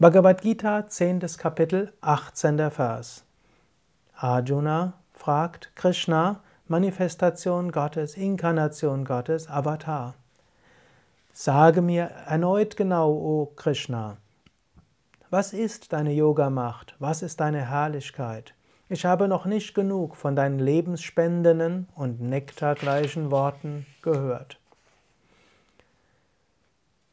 Bhagavad Gita, 10. Kapitel, 18. Vers. Arjuna fragt Krishna, Manifestation Gottes, Inkarnation Gottes, Avatar. Sage mir erneut genau, o Krishna, was ist deine Yogamacht? Was ist deine Herrlichkeit? Ich habe noch nicht genug von deinen lebensspendenden und nektargleichen Worten gehört.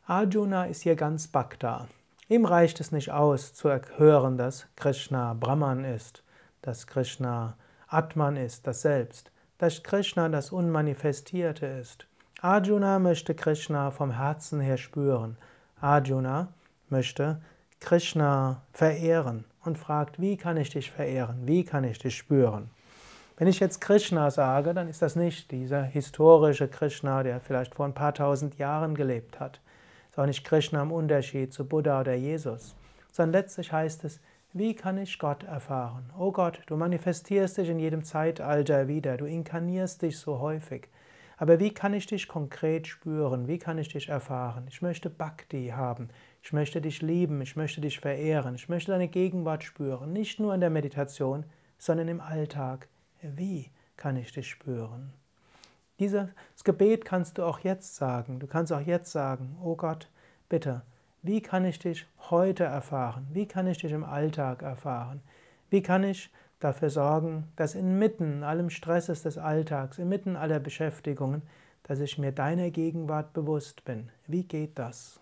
Arjuna ist hier ganz Bhakta. Ihm reicht es nicht aus, zu hören, dass Krishna Brahman ist, dass Krishna Atman ist, das Selbst, dass Krishna das Unmanifestierte ist. Arjuna möchte Krishna vom Herzen her spüren. Arjuna möchte Krishna verehren und fragt, wie kann ich dich verehren? Wie kann ich dich spüren? Wenn ich jetzt Krishna sage, dann ist das nicht dieser historische Krishna, der vielleicht vor ein paar tausend Jahren gelebt hat. Auch nicht Krishna im Unterschied zu Buddha oder Jesus, sondern letztlich heißt es, wie kann ich Gott erfahren? Oh Gott, du manifestierst dich in jedem Zeitalter wieder, du inkarnierst dich so häufig. Aber wie kann ich dich konkret spüren? Wie kann ich dich erfahren? Ich möchte Bhakti haben. Ich möchte dich lieben. Ich möchte dich verehren. Ich möchte deine Gegenwart spüren. Nicht nur in der Meditation, sondern im Alltag. Wie kann ich dich spüren? Dieses Gebet kannst du auch jetzt sagen. Du kannst auch jetzt sagen, oh Gott, bitte, wie kann ich dich heute erfahren? Wie kann ich dich im Alltag erfahren? Wie kann ich dafür sorgen, dass inmitten allem Stresses des Alltags, inmitten aller Beschäftigungen, dass ich mir deiner Gegenwart bewusst bin? Wie geht das?